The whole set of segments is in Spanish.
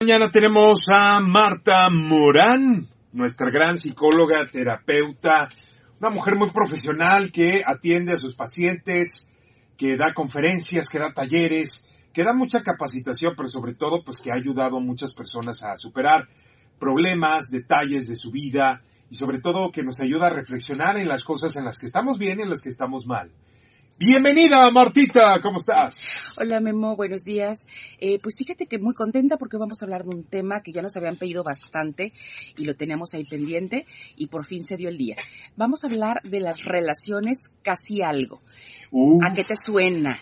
Mañana tenemos a Marta Morán, nuestra gran psicóloga, terapeuta, una mujer muy profesional que atiende a sus pacientes, que da conferencias, que da talleres, que da mucha capacitación, pero sobre todo pues que ha ayudado a muchas personas a superar problemas, detalles de su vida y sobre todo que nos ayuda a reflexionar en las cosas en las que estamos bien y en las que estamos mal. Bienvenida, Martita, ¿cómo estás? Hola, Memo, buenos días. Eh, pues fíjate que muy contenta porque vamos a hablar de un tema que ya nos habían pedido bastante y lo teníamos ahí pendiente y por fin se dio el día. Vamos a hablar de las relaciones casi algo. ¿A qué te suena?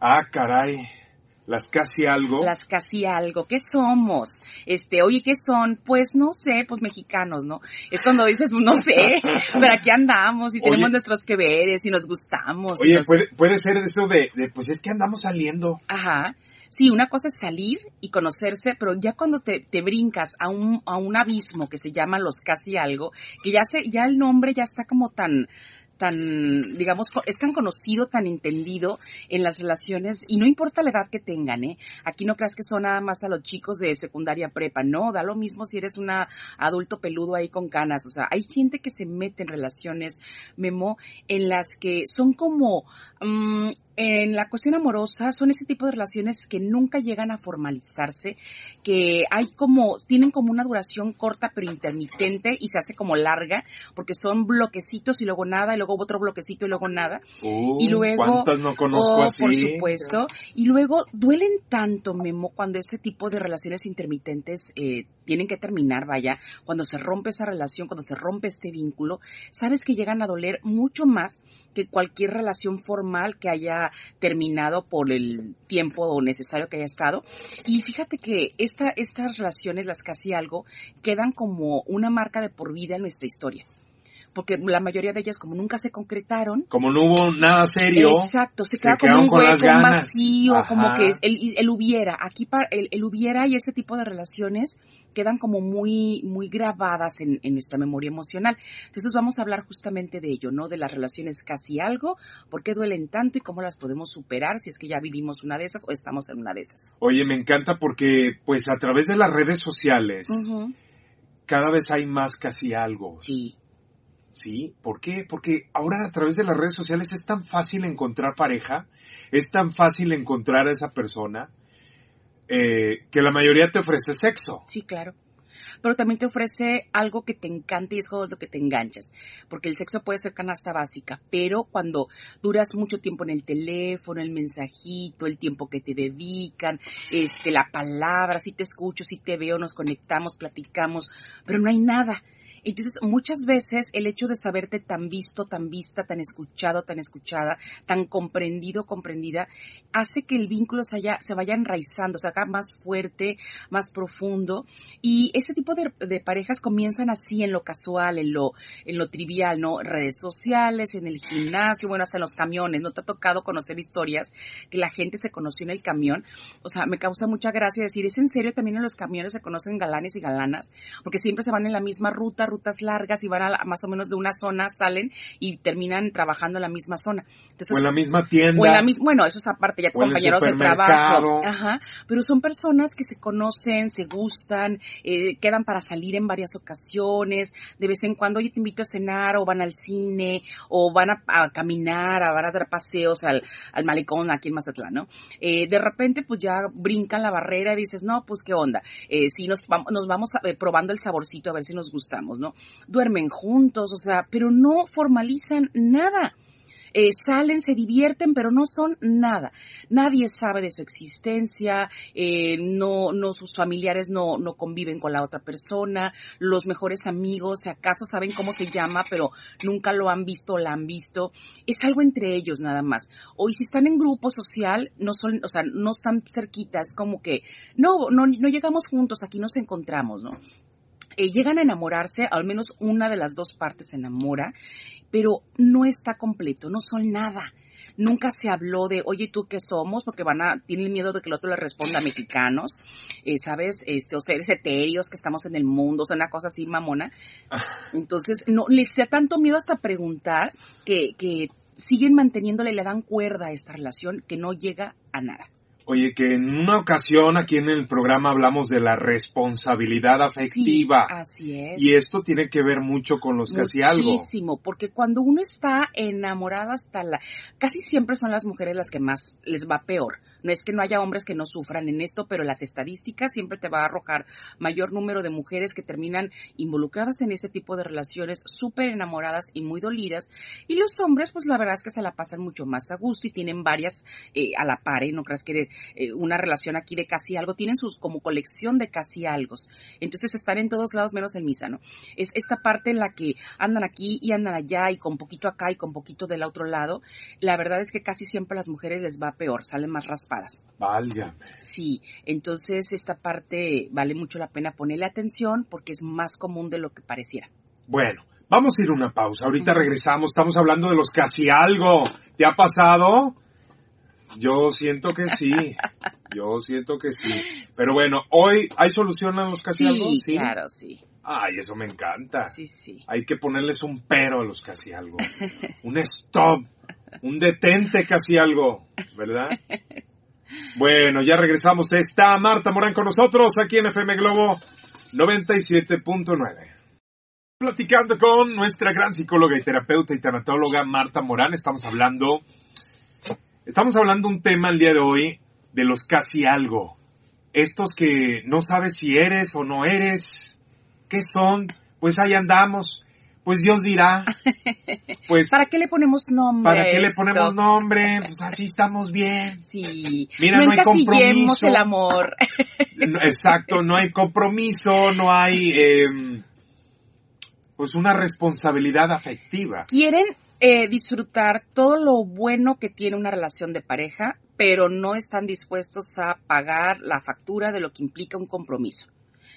Ah, caray las casi algo. Las casi algo. ¿Qué somos? Este, oye, ¿qué son? Pues no sé, pues mexicanos, ¿no? Es cuando dices, no sé, pero aquí andamos y tenemos nuestros que veres y nos gustamos. Oye, puede, puede ser eso de, de, pues es que andamos saliendo. Ajá. Sí, una cosa es salir y conocerse, pero ya cuando te, te brincas a un, a un abismo que se llama los casi algo, que ya se, ya el nombre ya está como tan, tan, digamos, es tan conocido, tan entendido en las relaciones, y no importa la edad que tengan, ¿eh? Aquí no creas que son nada más a los chicos de secundaria prepa, no, da lo mismo si eres un adulto peludo ahí con canas, o sea, hay gente que se mete en relaciones, Memo, en las que son como, mm, en la cuestión amorosa son ese tipo de relaciones que nunca llegan a formalizarse, que hay como, tienen como una duración corta pero intermitente y se hace como larga, porque son bloquecitos y luego nada, y luego otro bloquecito y luego nada. y luego, ¿cuántas no conozco oh, así? Por supuesto. Y luego duelen tanto, Memo, cuando ese tipo de relaciones intermitentes eh, tienen que terminar, vaya, cuando se rompe esa relación, cuando se rompe este vínculo, sabes que llegan a doler mucho más que cualquier relación formal que haya terminado por el tiempo necesario que haya estado. Y fíjate que esta, estas relaciones, las casi algo, quedan como una marca de por vida en nuestra historia porque la mayoría de ellas como nunca se concretaron. Como no hubo nada serio. Exacto, se, queda como un hueco, un vacío, como que el, hubiera. Aquí el, el, hubiera y ese tipo de relaciones quedan como muy, muy grabadas en, nuestra memoria emocional. Entonces vamos a hablar justamente de ello, ¿no? De las relaciones casi algo, por qué duelen tanto y cómo las podemos superar si es que ya vivimos una de esas o estamos en una de esas. Oye, me encanta porque pues a través de las redes sociales cada vez hay más casi algo. Sí. ¿Sí? ¿Por qué? Porque ahora a través de las redes sociales es tan fácil encontrar pareja, es tan fácil encontrar a esa persona, eh, que la mayoría te ofrece sexo. Sí, claro. Pero también te ofrece algo que te encanta y es lo que te enganchas. Porque el sexo puede ser canasta básica, pero cuando duras mucho tiempo en el teléfono, el mensajito, el tiempo que te dedican, este, la palabra, si te escucho, si te veo, nos conectamos, platicamos, pero no hay nada. Entonces, muchas veces el hecho de saberte tan visto, tan vista, tan escuchado, tan escuchada, tan comprendido, comprendida, hace que el vínculo se, se vaya enraizando, se haga más fuerte, más profundo. Y ese tipo de, parejas comienzan así en lo casual, en lo, en lo trivial, ¿no? Redes sociales, en el gimnasio, bueno, hasta en los camiones. ¿No te ha tocado conocer historias que la gente se conoció en el camión? O sea, me causa mucha gracia decir, ¿es en serio también en los camiones se conocen galanes y galanas? Porque siempre se van en la misma ruta, rutas largas y van a más o menos de una zona, salen y terminan trabajando en la misma zona. o en la misma tienda. O en la misma, bueno, eso es aparte, ya compañeros de trabajo. Ajá, pero son personas que se conocen, se gustan, eh, quedan para salir en varias ocasiones, de vez en cuando, oye, te invito a cenar, o van al cine, o van a, caminar, a, van a dar paseos al, al malecón aquí en Mazatlán, ¿no? Eh, de repente, pues ya brincan la barrera y dices, no, pues qué onda, eh, si nos, nos vamos probando el saborcito a ver si nos gustamos, duermen juntos, o sea, pero no formalizan nada. Eh, salen, se divierten, pero no son nada. Nadie sabe de su existencia, eh, no, no, sus familiares no, no conviven con la otra persona, los mejores amigos, si acaso saben cómo se llama, pero nunca lo han visto o la han visto. Es algo entre ellos nada más. Hoy si están en grupo social, no son, o sea, no están cerquitas, como que, no, no, no llegamos juntos, aquí nos encontramos, ¿no? Eh, llegan a enamorarse, al menos una de las dos partes se enamora, pero no está completo, no son nada. Nunca se habló de, oye, ¿tú qué somos? Porque van a, tienen miedo de que el otro le responda a mexicanos, eh, ¿sabes? Este, o seres etéreos que estamos en el mundo, o sea, una cosa así mamona. Ah. Entonces, no, les da tanto miedo hasta preguntar que, que siguen manteniéndole, le dan cuerda a esta relación que no llega a nada. Oye, que en una ocasión aquí en el programa hablamos de la responsabilidad afectiva. Sí, así es. Y esto tiene que ver mucho con los casi algo. Muchísimo, porque cuando uno está enamorado hasta la... Casi siempre son las mujeres las que más les va peor. No es que no haya hombres que no sufran en esto, pero las estadísticas siempre te va a arrojar mayor número de mujeres que terminan involucradas en ese tipo de relaciones, súper enamoradas y muy dolidas. Y los hombres, pues la verdad es que se la pasan mucho más a gusto y tienen varias eh, a la par, ¿eh? No creas que eh, una relación aquí de casi algo, tienen sus como colección de casi algo. Entonces están en todos lados menos en misa, ¿no? Es esta parte en la que andan aquí y andan allá y con poquito acá y con poquito del otro lado. La verdad es que casi siempre a las mujeres les va peor, salen más raspadas Válgame. Sí, entonces esta parte vale mucho la pena ponerle atención porque es más común de lo que pareciera. Bueno, vamos a ir a una pausa. Ahorita regresamos. Estamos hablando de los casi algo. ¿Te ha pasado? Yo siento que sí. Yo siento que sí. Pero bueno, hoy hay solución a los casi algo. Sí, claro, sí. Ay, eso me encanta. Sí, sí. Hay que ponerles un pero a los casi algo. un stop. Un detente casi algo. ¿Verdad? Bueno, ya regresamos. Está Marta Morán con nosotros aquí en FM Globo 97.9. Platicando con nuestra gran psicóloga y terapeuta y tanatóloga Marta Morán, estamos hablando, estamos hablando un tema el día de hoy de los casi algo. Estos que no sabes si eres o no eres, ¿qué son? Pues ahí andamos pues Dios dirá. Pues, ¿Para qué le ponemos nombre? ¿Para qué le ponemos nombre? Pues así estamos bien. Sí. Mira, no, hay compromiso. el amor. Exacto, no hay compromiso, no hay em, pues una responsabilidad afectiva. Quieren eh, disfrutar todo lo bueno que tiene una relación de pareja, pero no están dispuestos a pagar la factura de lo que implica un compromiso.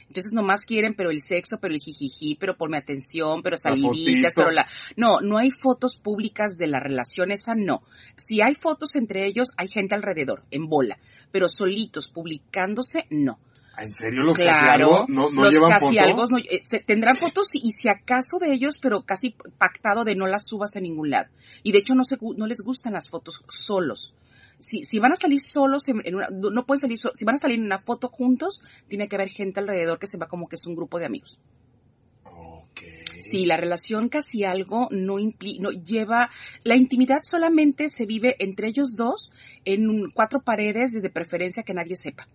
Entonces nomás quieren, pero el sexo, pero el jijiji, pero por mi atención, pero saliditas, pero la... No, no hay fotos públicas de la relación, esa no. Si hay fotos entre ellos, hay gente alrededor, en bola, pero solitos, publicándose, no. ¿En serio los claro, casi no, no los llevan casi fotos? No, eh, tendrán fotos y si acaso de ellos, pero casi pactado de no las subas a ningún lado. Y de hecho no, se, no les gustan las fotos solos si, si van a salir solos, en una, no pueden salir, si van a salir en una foto juntos, tiene que haber gente alrededor que se va como que es un grupo de amigos. Si la relación casi algo no, implica, no lleva, la intimidad solamente se vive entre ellos dos en cuatro paredes de preferencia que nadie sepa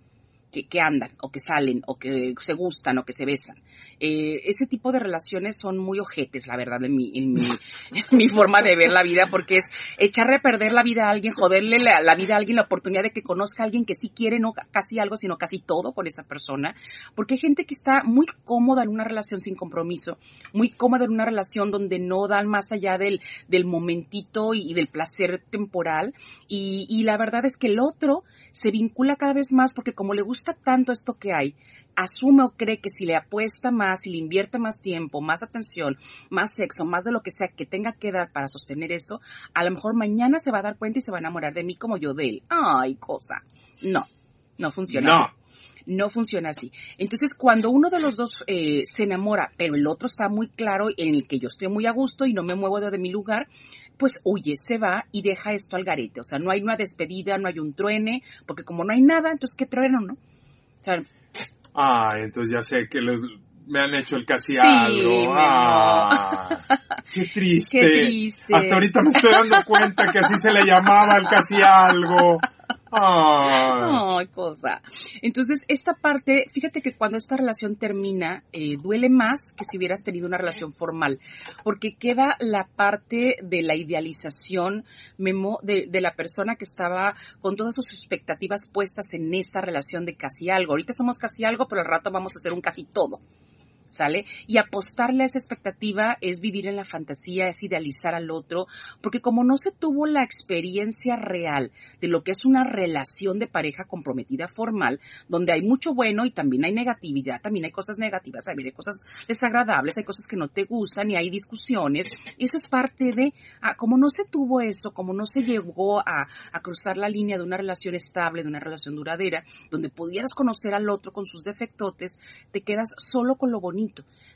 que, andan o que salen o que se gustan o que se besan. Eh, ese tipo de relaciones son muy ojetes, la verdad, en mi, en mi, forma de ver la vida, porque es echarle a perder la vida a alguien, joderle la, vida a alguien, la oportunidad de que conozca a alguien que sí quiere no casi algo, sino casi todo con esa persona, porque hay gente que está muy cómoda en una relación sin compromiso, muy cómoda en una relación donde no dan más allá del, del momentito y, del placer temporal, y, y la verdad es que el otro se vincula cada vez más porque como le gusta tanto esto que hay, asume o cree que si le apuesta más, y le invierte más tiempo, más atención, más sexo, más de lo que sea que tenga que dar para sostener eso, a lo mejor mañana se va a dar cuenta y se va a enamorar de mí como yo de él. Ay, cosa. No, no funciona. No. Así. No funciona así. Entonces, cuando uno de los dos eh, se enamora, pero el otro está muy claro en el que yo estoy muy a gusto y no me muevo de mi lugar, pues huye, se va y deja esto al garete. O sea, no hay una despedida, no hay un truene, porque como no hay nada, entonces qué trueno, ¿no? Ah, entonces ya sé que los, me han hecho el casi algo. Ah, qué triste. Qué triste. Hasta ahorita me estoy dando cuenta que así se le llamaba el casi algo. Ay, cosa. Entonces, esta parte, fíjate que cuando esta relación termina, eh, duele más que si hubieras tenido una relación formal, porque queda la parte de la idealización, Memo, de, de la persona que estaba con todas sus expectativas puestas en esta relación de casi algo. Ahorita somos casi algo, pero al rato vamos a hacer un casi todo. ¿Sale? Y apostarle a esa expectativa es vivir en la fantasía, es idealizar al otro, porque como no se tuvo la experiencia real de lo que es una relación de pareja comprometida formal, donde hay mucho bueno y también hay negatividad, también hay cosas negativas, también hay cosas desagradables, hay cosas que no te gustan y hay discusiones, eso es parte de, ah, como no se tuvo eso, como no se llegó a, a cruzar la línea de una relación estable, de una relación duradera, donde pudieras conocer al otro con sus defectotes, te quedas solo con lo bonito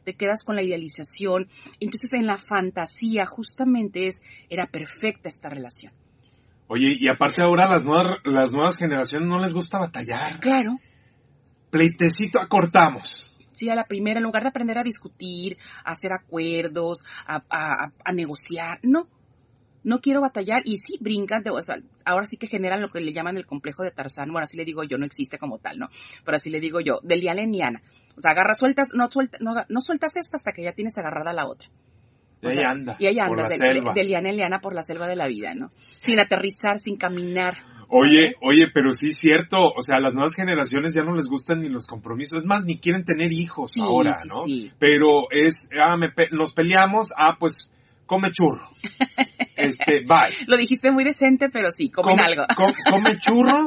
te quedas con la idealización. Entonces en la fantasía justamente es, era perfecta esta relación. Oye, y aparte ahora las nuevas, las nuevas generaciones no les gusta batallar. Claro. Pleitecito acortamos. Sí, a la primera, en lugar de aprender a discutir, a hacer acuerdos, a, a, negociar, no. No quiero batallar y sí brincan, de, o sea, ahora sí que generan lo que le llaman el complejo de Tarzán, bueno, así le digo yo, no existe como tal, ¿no? Pero así le digo yo, de liana en liana. O sea, agarras, sueltas, no, suelta, no, no sueltas esta hasta que ya tienes agarrada la otra. Y ahí anda. Y ahí anda, de, liana en liana por la selva de la vida, ¿no? Sin aterrizar, sin caminar. Oye, oye, pero sí es cierto, o sea, a las nuevas generaciones ya no les gustan ni los compromisos, es más, ni quieren tener hijos ahora, ¿no? Pero es, ah, me nos peleamos, ah, pues come churro. Este, bye. Lo dijiste muy decente, pero sí, comen algo. come churro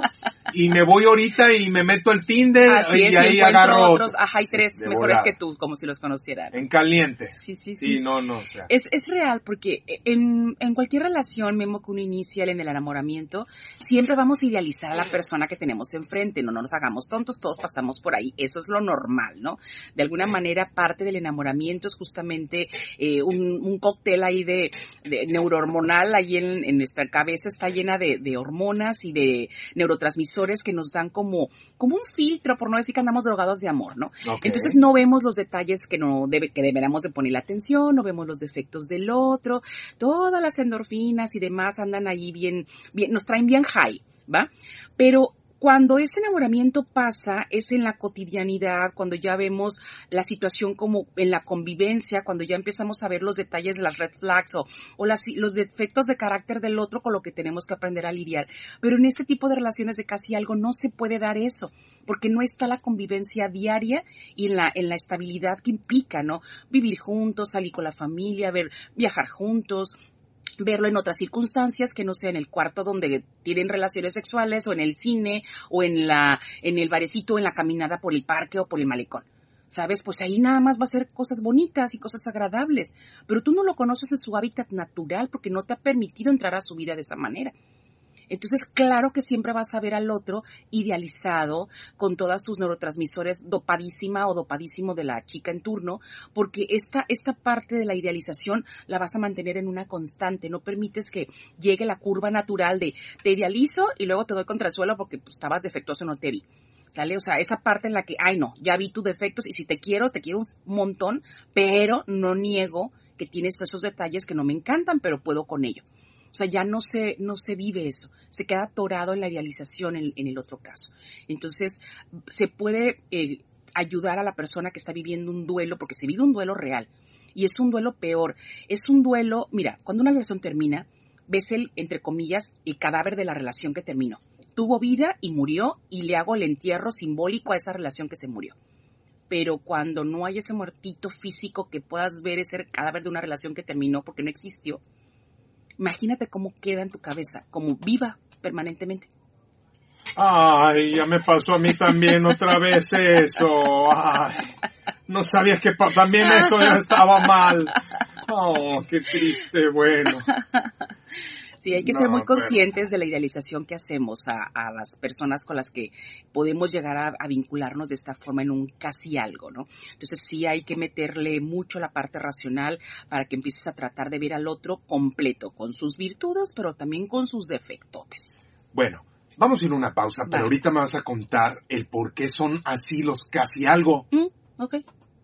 y me voy ahorita y me meto al Tinder y ahí agarro otros. Ajá, hay tres mejores que tú, como si los conocieran. En caliente. Sí, sí, sí. Sí, no, no, o sea. Es, es real porque en, en cualquier relación, mismo que uno inicia en el enamoramiento, siempre vamos a idealizar a la persona que tenemos enfrente, no, no nos hagamos tontos, todos pasamos por ahí, eso es lo normal, ¿no? De alguna manera, parte del enamoramiento es justamente eh, un, un cóctel ahí de, de neurohormonal, ahí en, en, nuestra cabeza está llena de, de hormonas y de neurotransmisores que nos dan como, como un filtro, por no decir que andamos drogados de amor, ¿no? Entonces no vemos los detalles que no debe, que deberíamos de poner la atención, no vemos los defectos del otro, todas las endorfinas y demás andan ahí bien, bien, nos traen bien high, ¿va? Pero cuando ese enamoramiento pasa, es en la cotidianidad, cuando ya vemos la situación como en la convivencia, cuando ya empezamos a ver los detalles de las red flags o, o los defectos de carácter del otro con lo que tenemos que aprender a lidiar. Pero en este tipo de relaciones de casi algo no se puede dar eso, porque no está la convivencia diaria y en la, en la estabilidad que implica, ¿no? Vivir juntos, salir con la familia, ver, viajar juntos, verlo en otras circunstancias que no sea en el cuarto donde tienen relaciones sexuales o en el cine o en la en el barecito en la caminada por el parque o por el malecón. ¿Sabes? Pues ahí nada más va a ser cosas bonitas y cosas agradables, pero tú no lo conoces en su hábitat natural porque no te ha permitido entrar a su vida de esa manera. Entonces, claro que siempre vas a ver al otro idealizado con todas sus neurotransmisores dopadísima o dopadísimo de la chica en turno, porque esta, esta parte de la idealización la vas a mantener en una constante, no permites que llegue la curva natural de te idealizo y luego te doy contra el suelo porque pues, estabas defectuoso, no te vi. ¿Sale? O sea, esa parte en la que, ay no, ya vi tus defectos y si te quiero, te quiero un montón, pero no niego que tienes esos detalles que no me encantan, pero puedo con ello. O sea, ya no se, no se vive eso, se queda atorado en la idealización en, el otro caso. Entonces, se puede eh, ayudar a la persona que está viviendo un duelo, porque se vive un duelo real. Y es un duelo peor. Es un duelo, mira, cuando una relación termina, ves el, entre comillas, el cadáver de la relación que terminó. Tuvo vida y murió y le hago el entierro simbólico a esa relación que se murió. Pero cuando no hay ese muertito físico que puedas ver ese cadáver de una relación que terminó porque no existió, Imagínate cómo queda en tu cabeza, como viva permanentemente. Ay, ya me pasó a mí también otra vez eso. Ay, no sabías que también eso ya estaba mal. Oh, qué triste, bueno. Sí, hay que ser muy conscientes de la idealización que hacemos a, las personas con las que podemos llegar a, vincularnos de esta forma en un casi algo, ¿no? Entonces sí hay que meterle mucho la parte racional para que empieces a tratar de ver al otro completo, con sus virtudes, pero también con sus defectotes. Bueno, vamos a ir a una pausa, pero ahorita me vas a contar el por qué son así los casi algo. Mm, ok.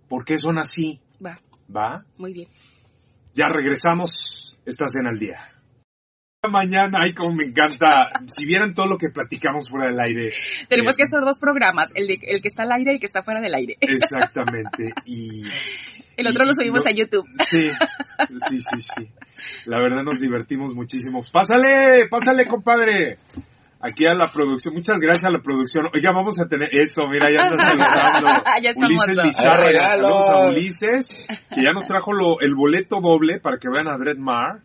¿Por qué son así? Va. ¿Va? Muy bien. Ya regresamos. Estás en el día mañana, ay, como me encanta. Si vieran todo lo que platicamos fuera del aire. Tenemos que hacer dos programas, el, de, el que está al aire y el que está fuera del aire. Exactamente. Y. El otro lo subimos a YouTube. Sí, sí, sí, sí. La verdad nos divertimos muchísimo. Pásale, pásale, compadre. Aquí a la producción. Muchas gracias a la producción. Oiga, vamos a tener eso. Mira, ya está saludando. ya Ulises Lizarra. Saludos a Ulises, que ya nos trajo lo, el boleto doble para que vean a Dread Mar.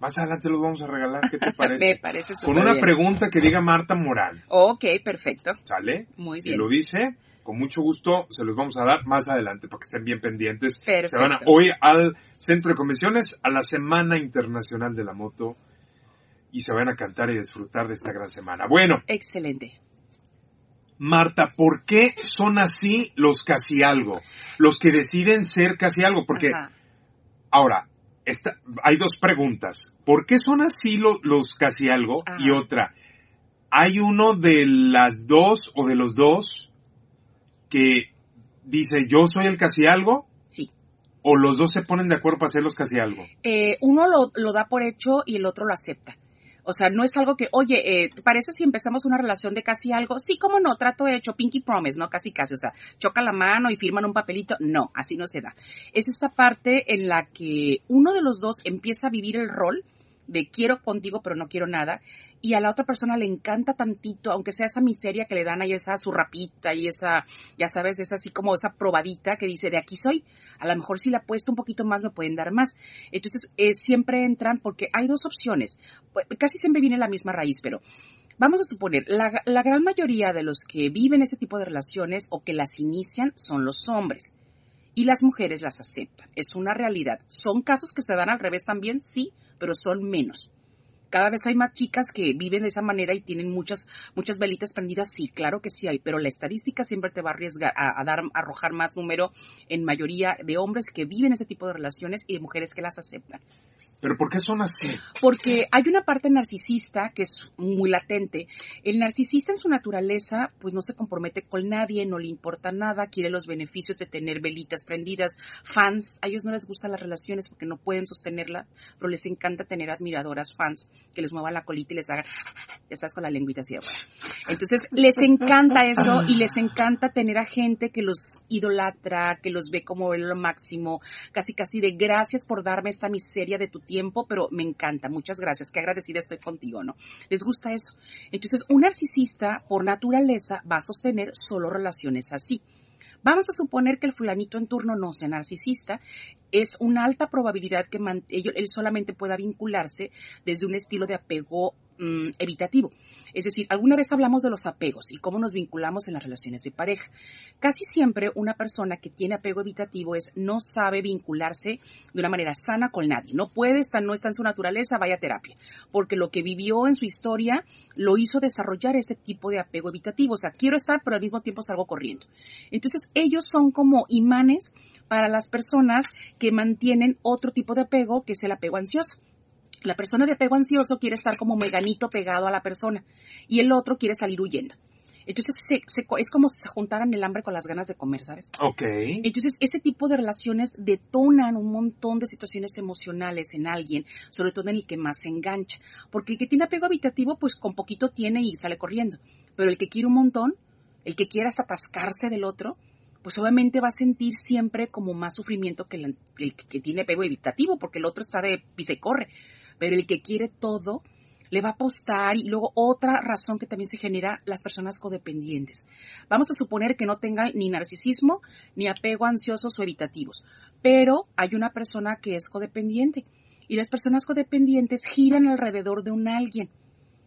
Más adelante los vamos a regalar, ¿qué te parece? Me parece Con una pregunta que diga Marta Morán. Ok, perfecto. ¿Sale? Muy bien. Si lo dice, con mucho gusto se los vamos a dar más adelante para que estén bien pendientes. Perfecto. Se van hoy al Centro de Convenciones, a la Semana Internacional de la Moto y se van a cantar y disfrutar de esta gran semana. Bueno. Excelente. Marta, ¿por qué son así los casi algo? Los que deciden ser casi algo. Porque, ahora, hay dos preguntas. ¿Por qué son así los casi algo? Y otra, ¿hay uno de las dos o de los dos que dice yo soy el casi algo? Sí. ¿O los dos se ponen de acuerdo para hacer los casi algo? Eh, uno lo, lo da por hecho y el otro lo acepta. O sea, no es algo que, oye, eh, ¿te parece si empezamos una relación de casi algo? Sí, cómo no, trato hecho, pinky promise, ¿no? Casi casi, o sea, choca la mano y firman un papelito. No, así no se da. Es esta parte en la que uno de los dos empieza a vivir el rol de quiero contigo pero no quiero nada y a la otra persona le encanta tantito, aunque sea esa miseria que le dan ahí esa su rapita y esa, ya sabes, es así como esa probadita que dice de aquí soy, a lo mejor si le apuesto un poquito más me pueden dar más. Entonces eh, siempre entran porque hay dos opciones, pues, casi siempre viene la misma raíz, pero vamos a suponer, la, la gran mayoría de los que viven ese tipo de relaciones o que las inician son los hombres y las mujeres las aceptan. Es una realidad. ¿Son casos que se dan al revés también? Sí, pero son menos. Cada vez hay más chicas que viven de esa manera y tienen muchas, muchas velitas prendidas. Sí, claro que sí hay, pero la estadística siempre te va a arriesgar a, dar, a arrojar más número en mayoría de hombres que viven ese tipo de relaciones y de mujeres que las aceptan. ¿Pero por qué son así? Porque hay una parte narcisista que es muy latente. El narcisista en su naturaleza, pues no se compromete con nadie, no le importa nada, quiere los beneficios de tener velitas prendidas, fans. A ellos no les gustan las relaciones porque no pueden sostenerla, pero les encanta tener admiradoras, fans, que les muevan la colita y les hagan, estás con la lengüita así afuera. Entonces, les encanta eso y les encanta tener a gente que los idolatra, que los ve como lo máximo, casi casi de gracias por darme esta miseria de tu tiempo, pero me encanta, muchas gracias, qué agradecida estoy contigo, ¿no? Les gusta eso. Entonces, un narcisista, por naturaleza, va a sostener solo relaciones así. Vamos a suponer que el fulanito en turno no sea narcisista, es una alta probabilidad que él solamente pueda vincularse desde un estilo de apego mm, evitativo. Es decir, alguna vez hablamos de los apegos y cómo nos vinculamos en las relaciones de pareja. Casi siempre una persona que tiene apego evitativo es no sabe vincularse de una manera sana con nadie. No puede, estar, no está en su naturaleza, vaya a terapia. Porque lo que vivió en su historia lo hizo desarrollar este tipo de apego evitativo. O sea, quiero estar, pero al mismo tiempo salgo corriendo. Entonces, ellos son como imanes para las personas que mantienen otro tipo de apego, que es el apego ansioso. La persona de apego ansioso quiere estar como meganito pegado a la persona y el otro quiere salir huyendo. Entonces es como si se juntaran el hambre con las ganas de comer, ¿sabes? Ok. Entonces ese tipo de relaciones detonan un montón de situaciones emocionales en alguien, sobre todo en el que más se engancha. Porque el que tiene apego habitativo, pues con poquito tiene y sale corriendo. Pero el que quiere un montón, el que quiere hasta atascarse del otro, pues obviamente va a sentir siempre como más sufrimiento que el, que tiene apego evitativo, porque el otro está de pisa y corre pero el que quiere todo le va a apostar y luego otra razón que también se genera las personas codependientes. Vamos a suponer que no tengan ni narcisismo ni apego ansiosos o evitativos, pero hay una persona que es codependiente y las personas codependientes giran alrededor de un alguien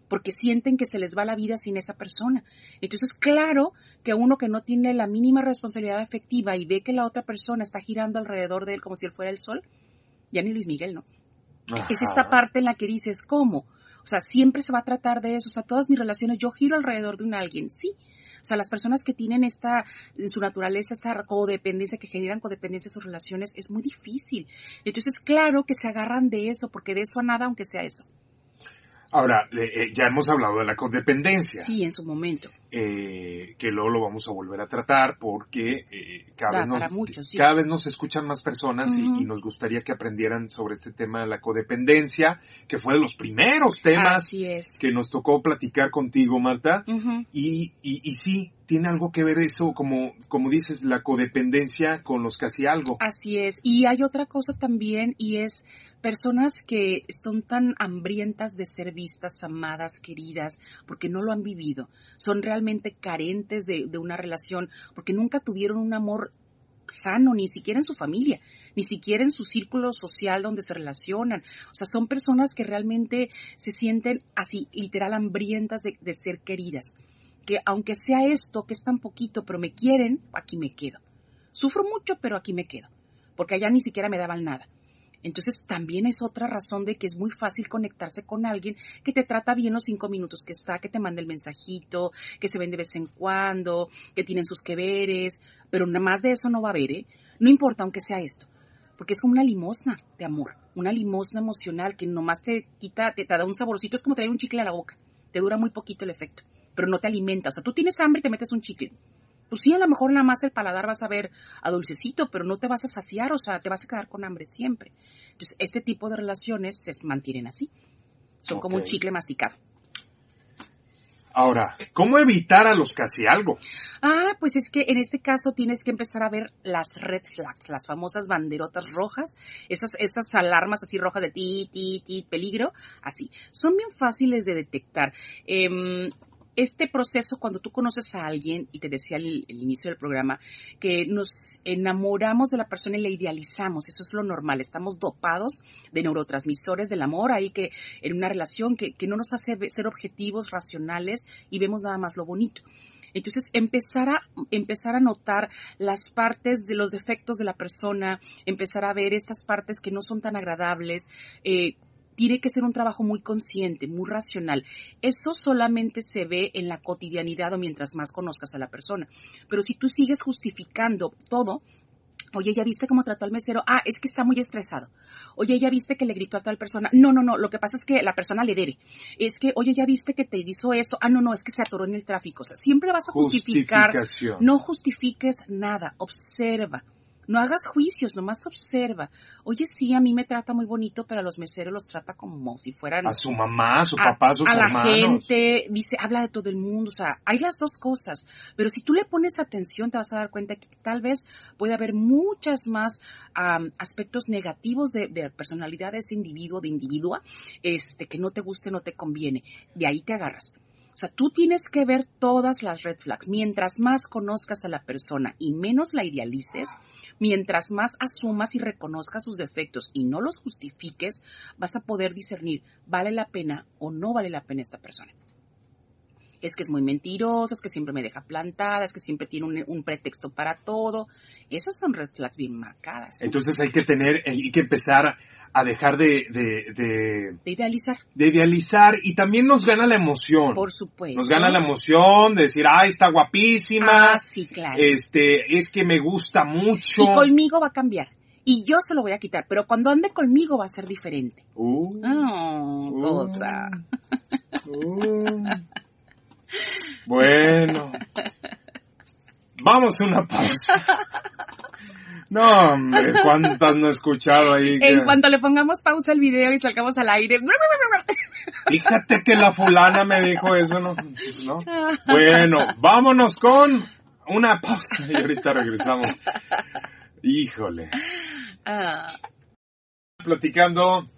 porque sienten que se les va la vida sin esa persona. Entonces, claro que uno que no tiene la mínima responsabilidad afectiva y ve que la otra persona está girando alrededor de él como si él fuera el sol, ya ni Luis Miguel, ¿no? Es esta parte en la que dices, ¿cómo? O sea, siempre se va a tratar de eso. O sea, todas mis relaciones, yo giro alrededor de un alguien, sí. O sea, las personas que tienen esta, en su naturaleza, esa codependencia, que generan codependencia en sus relaciones, es muy difícil. Entonces, claro que se agarran de eso, porque de eso a nada, aunque sea eso. Ahora, eh, ya hemos hablado de la codependencia. Sí, en su momento. Eh, que luego lo vamos a volver a tratar porque eh, cada, vez nos, cada vez nos escuchan más personas y, nos gustaría que aprendieran sobre este tema de la codependencia, que fue de los primeros temas que nos tocó platicar contigo, Marta. y, y, y sí, tiene algo que ver eso, como, como dices, la codependencia con los casi algo. Así es. Y hay otra cosa también y es personas que son tan hambrientas de ser vistas, amadas, queridas, porque no lo han vivido. Son realmente carentes de, de una relación, porque nunca tuvieron un amor sano, ni siquiera en su familia, ni siquiera en su círculo social donde se relacionan. O sea, son personas que realmente se sienten así, literal, hambrientas de, de ser queridas que aunque sea esto, que es tan poquito, pero me quieren, aquí me quedo. Sufro mucho, pero aquí me quedo, porque allá ni siquiera me daban nada. Entonces también es otra razón de que es muy fácil conectarse con alguien que te trata bien los cinco minutos que está, que te manda el mensajito, que se ven de vez en cuando, que tienen sus que veres, pero nada más de eso no va a haber, ¿eh? No importa aunque sea esto porque es como una limosna de amor, una limosna emocional que nomás te quita, te, da un saborcito, es como traer un chicle a la boca, te dura muy poquito el efecto, pero no te alimenta, o sea, tú tienes hambre y te metes un chicle. Pues sí, a lo mejor nada más el paladar vas a ver a dulcecito, pero no te vas a saciar, o sea, te vas a quedar con hambre siempre. Entonces, este tipo de relaciones se mantienen así. Son como un chicle masticado. Ahora, ¿cómo evitar a los casi algo? Ah, pues es que en este caso tienes que empezar a ver las red flags, las famosas banderotas rojas, esas, esas alarmas así rojas de ti, ti, ti, peligro, así. Son bien fáciles de detectar. Eh, este proceso cuando tú conoces a alguien, y te decía al el inicio del programa, que nos enamoramos de la persona y la idealizamos, eso es lo normal, estamos dopados de neurotransmisores del amor, ahí que en una relación que, que no nos hace ser objetivos, racionales y vemos nada más lo bonito. Entonces, empezar a, empezar a notar las partes de los defectos de la persona, empezar a ver estas partes que no son tan agradables, eh, tiene que ser un trabajo muy consciente, muy racional. Eso solamente se ve en la cotidianidad o mientras más conozcas a la persona. Pero si tú sigues justificando todo, Oye, ¿ya viste cómo trató al mesero? Ah, es que está muy estresado. Oye, ¿ya viste que le gritó a tal persona? No, no, no, lo que pasa es que la persona le debe. Es que, oye, ¿ya viste que te hizo eso? Ah, no, no, es que se atoró en el tráfico. O sea, siempre vas a justificar. No justifiques nada, observa. No hagas juicios, nomás observa. Oye, sí, a mí me trata muy bonito, pero a los meseros los trata como si fueran... A su mamá, a su papá, a sus a la gente, dice, habla de todo el mundo, o sea, hay las dos cosas. Pero si tú le pones atención, te vas a dar cuenta que tal vez puede haber muchas más aspectos negativos de, de, personalidad de ese individuo, de individua, este, que no te guste, no te conviene. De ahí te agarras. O sea, tú tienes que ver todas las red flags. Mientras más conozcas a la persona y menos la idealices, mientras más asumas y reconozcas sus defectos y no los justifiques, vas a poder discernir, ¿vale la pena o no vale la pena esta persona? Es que es muy mentiroso, es que siempre me deja plantada, es que siempre tiene un, pretexto para todo. Esas son red flags bien marcadas. Entonces hay que tener, hay que empezar a dejar de, de, de, idealizar. De idealizar y también nos gana la emoción. Por supuesto. Nos gana la emoción de decir, ay, está guapísima. Ah, sí, claro. Este, es que me gusta mucho. Y conmigo va a cambiar. Y yo se lo voy a quitar, pero cuando ande conmigo va a ser diferente. Uh, oh, cosa. Uh, bueno. Vamos a una pausa. No, hombre, cuántas no he escuchado ahí. En cuanto le pongamos pausa al video y salgamos al aire. Fíjate que la fulana me dijo eso, ¿no? ¿no? Bueno, vámonos con una pausa y ahorita regresamos. Híjole. Ah. Platicando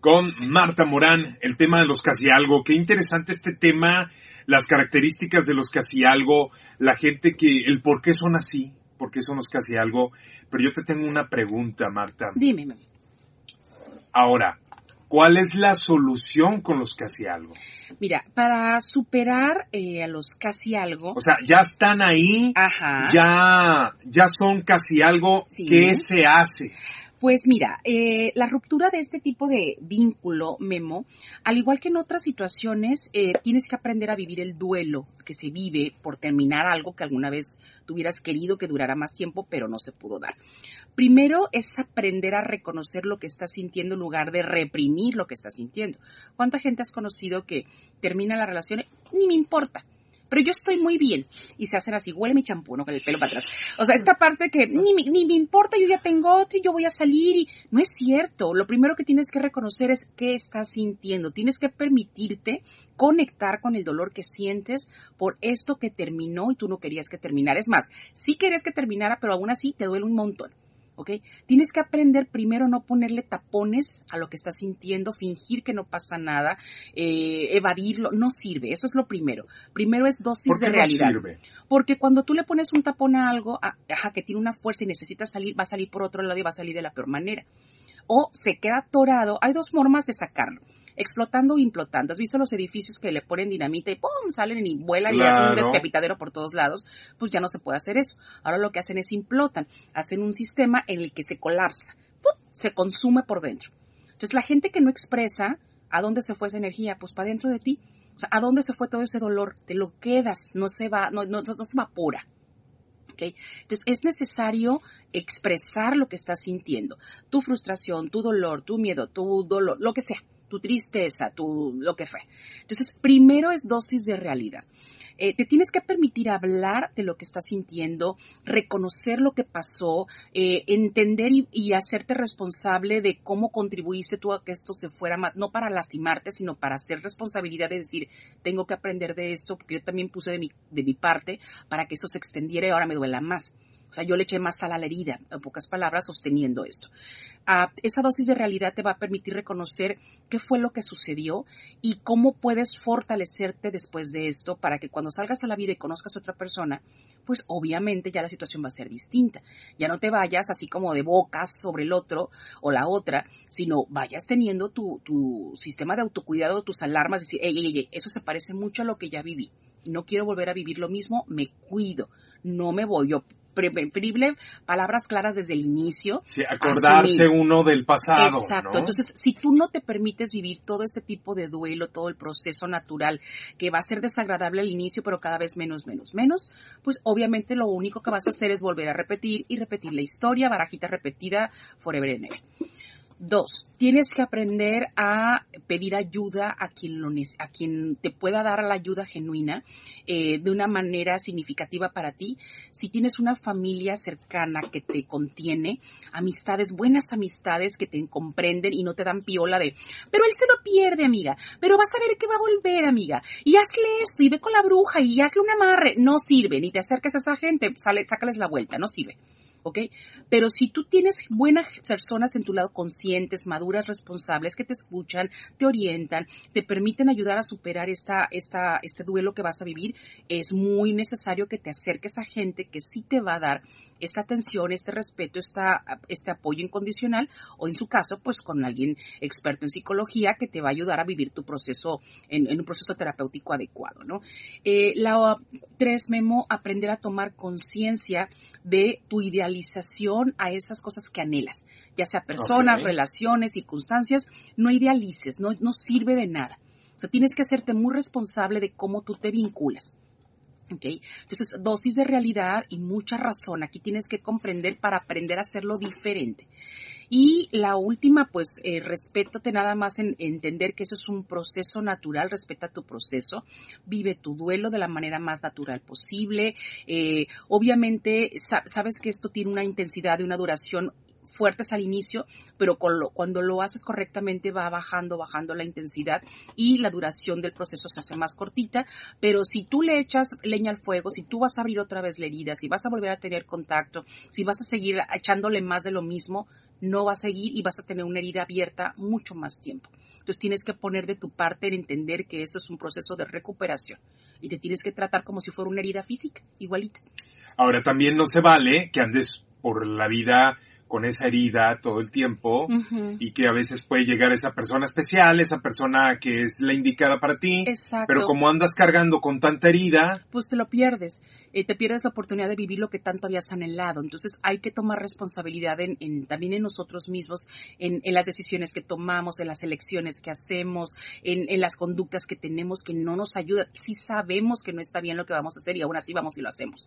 con Marta Morán, el tema de los casi algo. Qué interesante este tema, las características de los casi algo, la gente que, el por qué son así, porque eso no es casi algo. Pero yo te tengo una pregunta, Marta. Dime. Ahora, ¿cuál es la solución con los casi algo? Mira, para superar eh, a los casi algo. O sea, ya están ahí. Ajá. Ya, ya son casi algo. ¿Qué se hace? Pues mira, eh, la ruptura de este tipo de vínculo, Memo, al igual que en otras situaciones, eh, tienes que aprender a vivir el duelo que se vive por terminar algo que alguna vez tuvieras querido que durara más tiempo, pero no se pudo dar. Primero es aprender a reconocer lo que estás sintiendo en lugar de reprimir lo que estás sintiendo. ¿Cuánta gente has conocido que termina la relación? Ni me importa pero yo estoy muy bien. Y se hacen así, huele mi champú, ¿no? Con el pelo para atrás. O sea, esta parte que ni, ni me importa, yo ya tengo otro y yo voy a salir y no es cierto. Lo primero que tienes que reconocer es qué estás sintiendo. Tienes que permitirte conectar con el dolor que sientes por esto que terminó y tú no querías que terminara. Es más, sí querías que terminara, pero aún así te duele un montón. ¿Ok? Tienes que aprender primero no ponerle tapones a lo que estás sintiendo, fingir que no pasa nada, eh, evadirlo, no sirve, eso es lo primero. Primero es dosis ¿Por qué de realidad. No sirve? Porque cuando tú le pones un tapón a algo, ajá, que tiene una fuerza y necesita salir, va a salir por otro lado y va a salir de la peor manera. O se queda atorado, hay dos formas de sacarlo explotando o implotando. ¿Has visto los edificios que le ponen dinamita y ¡pum! salen y vuelan y hacen un descapitadero por todos lados? Pues ya no se puede hacer eso. Ahora lo que hacen es implotan. Hacen un sistema en el que se colapsa. ¡pum! Se consume por dentro. Entonces la gente que no expresa a dónde se fue esa energía, pues para dentro de ti. O sea, ¿a dónde se fue todo ese dolor? Te lo quedas, no se va, no, no, no se evapora. Entonces es necesario expresar lo que estás sintiendo, tu frustración, tu dolor, tu miedo, tu dolor, lo que sea, tu tristeza, tu lo que fue. Entonces, primero es dosis de realidad. Eh, te tienes que permitir hablar de lo que estás sintiendo, reconocer lo que pasó, eh, entender y, hacerte responsable de cómo contribuiste tú a que esto se fuera más, no para lastimarte, sino para hacer responsabilidad de decir, tengo que aprender de esto, porque yo también puse de mi, de mi parte para que eso se extendiera y ahora me duela más. O sea, yo le eché más sal a la herida, en pocas palabras, sosteniendo esto. Ah, esa dosis de realidad te va a permitir reconocer qué fue lo que sucedió y cómo puedes fortalecerte después de esto para que cuando salgas a la vida y conozcas a otra persona, pues obviamente ya la situación va a ser distinta. Ya no te vayas así como de bocas sobre el otro o la otra, sino vayas teniendo tu, tu sistema de autocuidado, tus alarmas, decir, ey, ey, ey, eso se parece mucho a lo que ya viví. No quiero volver a vivir lo mismo, me cuido, no me voy. Yo preferible palabras claras desde el inicio. Sí, acordarse uno del pasado. Exacto. Entonces, si tú no te permites vivir todo este tipo de duelo, todo el proceso natural, que va a ser desagradable al inicio, pero cada vez menos, menos, menos, pues obviamente lo único que vas a hacer es volver a repetir y repetir la historia, barajita repetida, forever and ever. Dos, tienes que aprender a pedir ayuda a quien, lo, a quien te pueda dar la ayuda genuina eh, de una manera significativa para ti. Si tienes una familia cercana que te contiene, amistades, buenas amistades que te comprenden y no te dan piola de, pero él se lo pierde, amiga, pero vas a ver que va a volver, amiga, y hazle esto y ve con la bruja y hazle un amarre. No sirve, ni te acerques a esa gente, sale, sácales la vuelta, no sirve. ¿Ok? Pero si tú tienes buenas personas en tu lado conscientes, maduras, responsables, que te escuchan, te orientan, te permiten ayudar a superar esta, este duelo que vas a vivir, es muy necesario que te acerques a gente que sí te va a dar esta atención, este respeto, esta, este apoyo incondicional o en su caso, pues con alguien experto en psicología que te va a ayudar a vivir tu proceso en, un proceso terapéutico adecuado, ¿no? Eh, la tres, Memo, aprender a tomar conciencia de tu idealización a esas cosas que anhelas, ya sea personas, relaciones, circunstancias, no idealices, no, no sirve de nada. O sea, tienes que hacerte muy responsable de cómo tú te vinculas. Okay. Entonces, dosis de realidad y mucha razón. Aquí tienes que comprender para aprender a hacerlo diferente. Y la última, pues, eh, respétate nada más en entender que eso es un proceso natural, respeta tu proceso, vive tu duelo de la manera más natural posible. Eh, obviamente, sabes que esto tiene una intensidad y una duración fuertes al inicio, pero cuando lo haces correctamente va bajando, bajando la intensidad y la duración del proceso se hace más cortita, pero si tú le echas leña al fuego, si tú vas a abrir otra vez la herida, si vas a volver a tener contacto, si vas a seguir echándole más de lo mismo, no va a seguir y vas a tener una herida abierta mucho más tiempo. Entonces tienes que poner de tu parte en entender que eso es un proceso de recuperación y te tienes que tratar como si fuera una herida física, igualita. Ahora también no se vale que andes por la vida con esa herida todo el tiempo y que a veces puede llegar esa persona especial, esa persona que es la indicada para ti, Exacto. pero como andas cargando con tanta herida, pues te lo pierdes, eh, te pierdes la oportunidad de vivir lo que tanto habías anhelado, entonces hay que tomar responsabilidad en, también en nosotros mismos, en, las decisiones que tomamos, en las elecciones que hacemos, en, en las conductas que tenemos que no nos ayudan, si sabemos que no está bien lo que vamos a hacer y aún así vamos y lo hacemos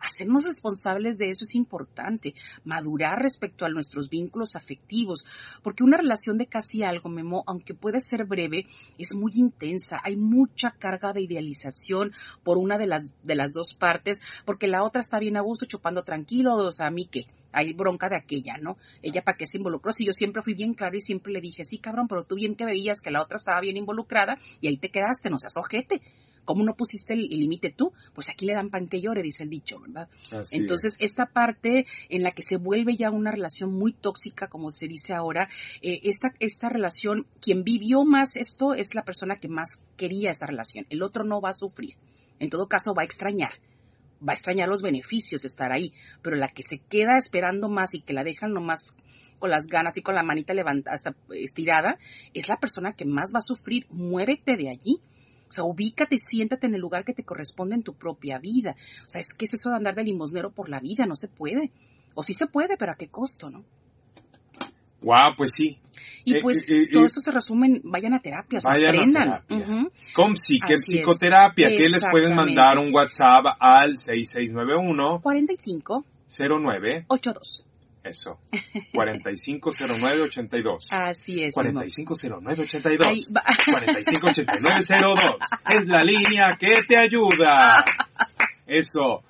hacernos responsables de eso es importante, madurar respecto a nuestros vínculos afectivos, porque una relación de casi algo, Memo, aunque puede ser breve, es muy intensa, hay mucha carga de idealización por una de las, de las dos partes, porque la otra está bien a gusto, chupando tranquilo, o sea, a mí qué, hay bronca de aquella, ¿no? Ella para qué se involucró, si yo siempre fui bien claro y siempre le dije, sí, cabrón, pero tú bien que veías que la otra estaba bien involucrada y ahí te quedaste, no seas ojete. ¿Cómo no pusiste el límite tú? Pues aquí le dan pan que llore, dice el dicho, ¿verdad? Entonces, esta parte en la que se vuelve ya una relación muy tóxica, como se dice ahora, eh, esta, esta relación, quien vivió más esto es la persona que más quería esa relación. El otro no va a sufrir. En todo caso, va a extrañar va a extrañar los beneficios de estar ahí, pero la que se queda esperando más y que la dejan nomás con las ganas y con la manita levantada, estirada, es la persona que más va a sufrir. Muévete de allí. O sea, ubícate, siéntate en el lugar que te corresponde en tu propia vida. O sea, es que es eso de andar de limosnero por la vida, no se puede. O sí se puede, pero a qué costo, ¿no? Wow, pues sí. Y pues todo eso se resume vayan a terapia, vayan aprendan. A terapia. Comsi, que psicoterapia, que les pueden mandar un WhatsApp al 6691 45 09 82. Eso. 450982. Así es. 450982. 458902. Es la línea que te ayuda. Eso.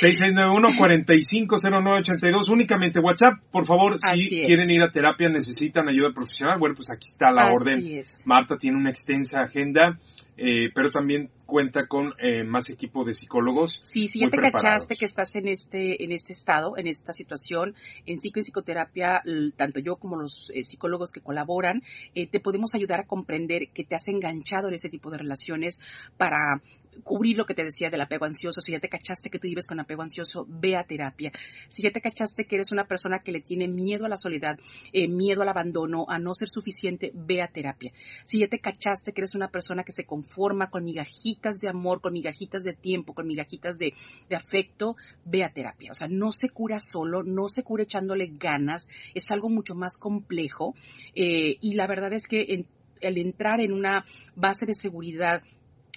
6691-450982, únicamente WhatsApp. Por favor, si quieren ir a terapia, necesitan ayuda profesional, bueno, pues aquí está la orden. Marta tiene una extensa agenda, eh, pero también cuenta con eh, más equipo de psicólogos. Sí, si ya te cachaste que estás en este, en este estado, en esta situación, en psico y psicoterapia, tanto yo como los eh, psicólogos que colaboran, te podemos ayudar a comprender que te has enganchado en ese tipo de relaciones para cubrir lo que te decía del apego ansioso. Si ya te cachaste que tú vives con apego ansioso, ve a terapia. Si ya te cachaste que eres una persona que le tiene miedo a la soledad, eh, miedo al abandono, a no ser suficiente, ve a terapia. Si ya te cachaste que eres una persona que se conforma con migajitas de amor, con migajitas de tiempo, con migajitas de, afecto, ve a terapia. O sea, no se cura solo, no se cura echándole ganas, es algo mucho más complejo. Eh, y la verdad es que el entrar en una base de seguridad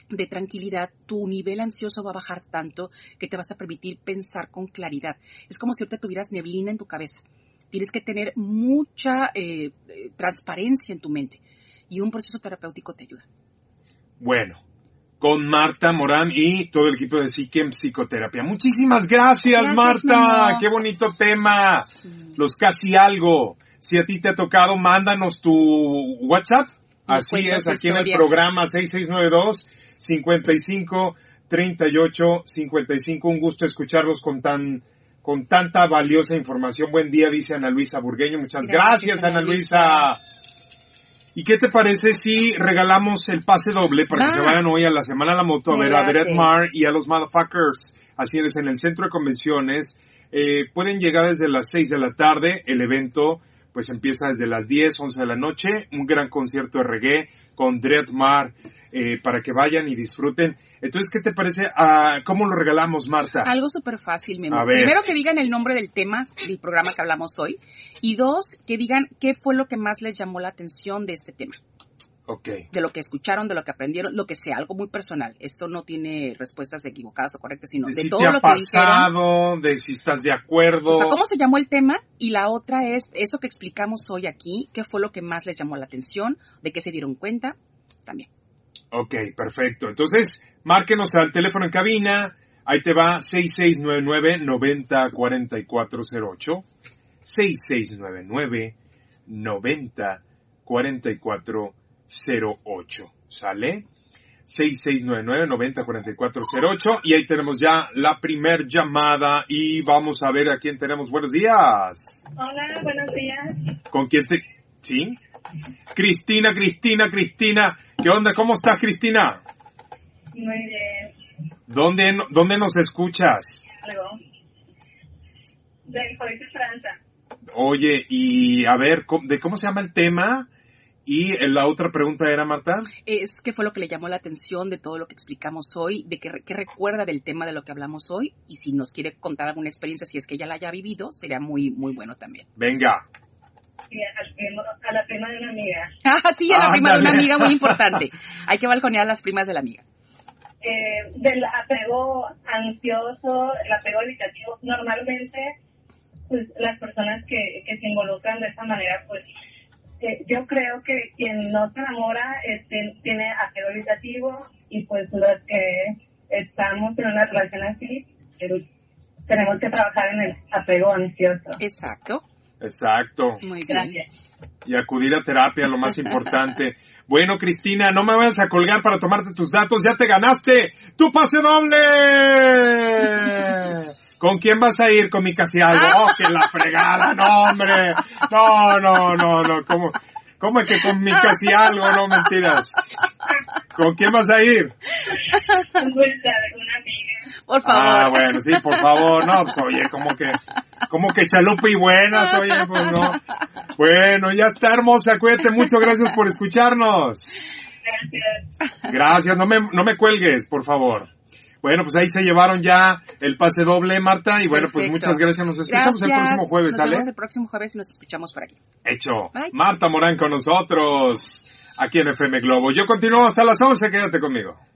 de tranquilidad, tu nivel ansioso va a bajar tanto que te vas a permitir pensar con claridad. Es como si ahorita tuvieras neblina en tu cabeza. Tienes que tener mucha eh, eh, transparencia en tu mente y un proceso terapéutico te ayuda. Bueno, con Marta Morán y todo el equipo de Psiquem Psicoterapia. Muchísimas gracias, Marta. Qué bonito tema. Los casi algo. Si a ti te ha tocado, mándanos tu WhatsApp. Así es, aquí en el programa 6692 55 38 55. Un gusto escucharlos con tan con tanta valiosa información. Buen día, dice Ana Luisa Burgueño. Muchas gracias, Ana, Luisa. ¿Y qué te parece si regalamos el pase doble para que se vayan hoy a la Semana de la Moto a ver a Red Mar y a los Motherfuckers? Así es, en el centro de convenciones. Eh, pueden llegar desde las 6 de la tarde. El evento pues empieza desde las 10, 11 de la noche. Un gran concierto de reggae con Dreadmar eh, para que vayan y disfruten. Entonces, ¿qué te parece? Ah, ¿Cómo lo regalamos, Marta? Algo súper fácil, Memo. Primero que digan el nombre del tema del programa que hablamos hoy. Y dos, que digan qué fue lo que más les llamó la atención de este tema. Okay. De lo que escucharon, de lo que aprendieron, lo que sea, algo muy personal. Esto no tiene respuestas equivocadas o correctas, sino de, todo lo que dijeron. De si estás de acuerdo. O sea, ¿cómo se llamó el tema? Y la otra es eso que explicamos hoy aquí, qué fue lo que más les llamó la atención, de qué se dieron cuenta, también. Ok, perfecto. Entonces, márquenos al teléfono en cabina. Ahí te va 6699-904408. 6699-904408. ¿Sale? 6699-904408. Y ahí tenemos ya la primer llamada y vamos a ver a quién tenemos. Buenos días. Hola, buenos días. ¿Con quién te...? ¿Sí? Cristina, Cristina, Cristina. ¿Qué onda? ¿Cómo estás, Cristina? Muy bien. ¿Dónde, dónde nos escuchas? Algo. De Francia. Oye, y a ver, ¿de cómo se llama el tema? Y la otra pregunta era, Marta. Es qué fue lo que le llamó la atención de todo lo que explicamos hoy, de qué, qué, recuerda del tema de lo que hablamos hoy, y si nos quiere contar alguna experiencia, si es que ella la haya vivido, sería muy, muy bueno también. Venga a la prima de una amiga. Ah, sí, a la prima de una amiga, muy importante. Hay que balconear a las primas de la amiga. Eh, del apego ansioso, el apego evitativo, normalmente pues las personas que, que se involucran de esta manera, pues eh, yo creo que quien no se enamora este, tiene apego evitativo y pues los que estamos en una relación así, tenemos que trabajar en el apego ansioso. Exacto. Exacto. Muy Gracias. Y acudir a terapia, lo más importante. Bueno, Cristina, no me vayas a colgar para tomarte tus datos. Ya te ganaste tu pase doble. ¿Con quién vas a ir? Con mi casi algo. ¡Oh, que la fregada! No, hombre. No, no, no, no. ¿Cómo, cómo es que con mi casi algo? No, mentiras. ¿Con quién vas a ir? Con una amiga. Por favor. Ah, bueno, sí, por favor. No, pues oye, como que, como que chalupa y buenas, oye, pues no. Bueno, ya está hermosa, cuídate mucho, gracias por escucharnos. Gracias. Gracias, no me, no me cuelgues, por favor. Bueno, pues ahí se llevaron ya el pase doble, Marta, y bueno, pues muchas gracias. Nos escuchamos el próximo jueves, nos ¿sale? Nos vemos el próximo jueves y nos escuchamos por aquí. Hecho. Marta Morán con nosotros, aquí en FM Globo. Yo continúo hasta las 11, quédate conmigo.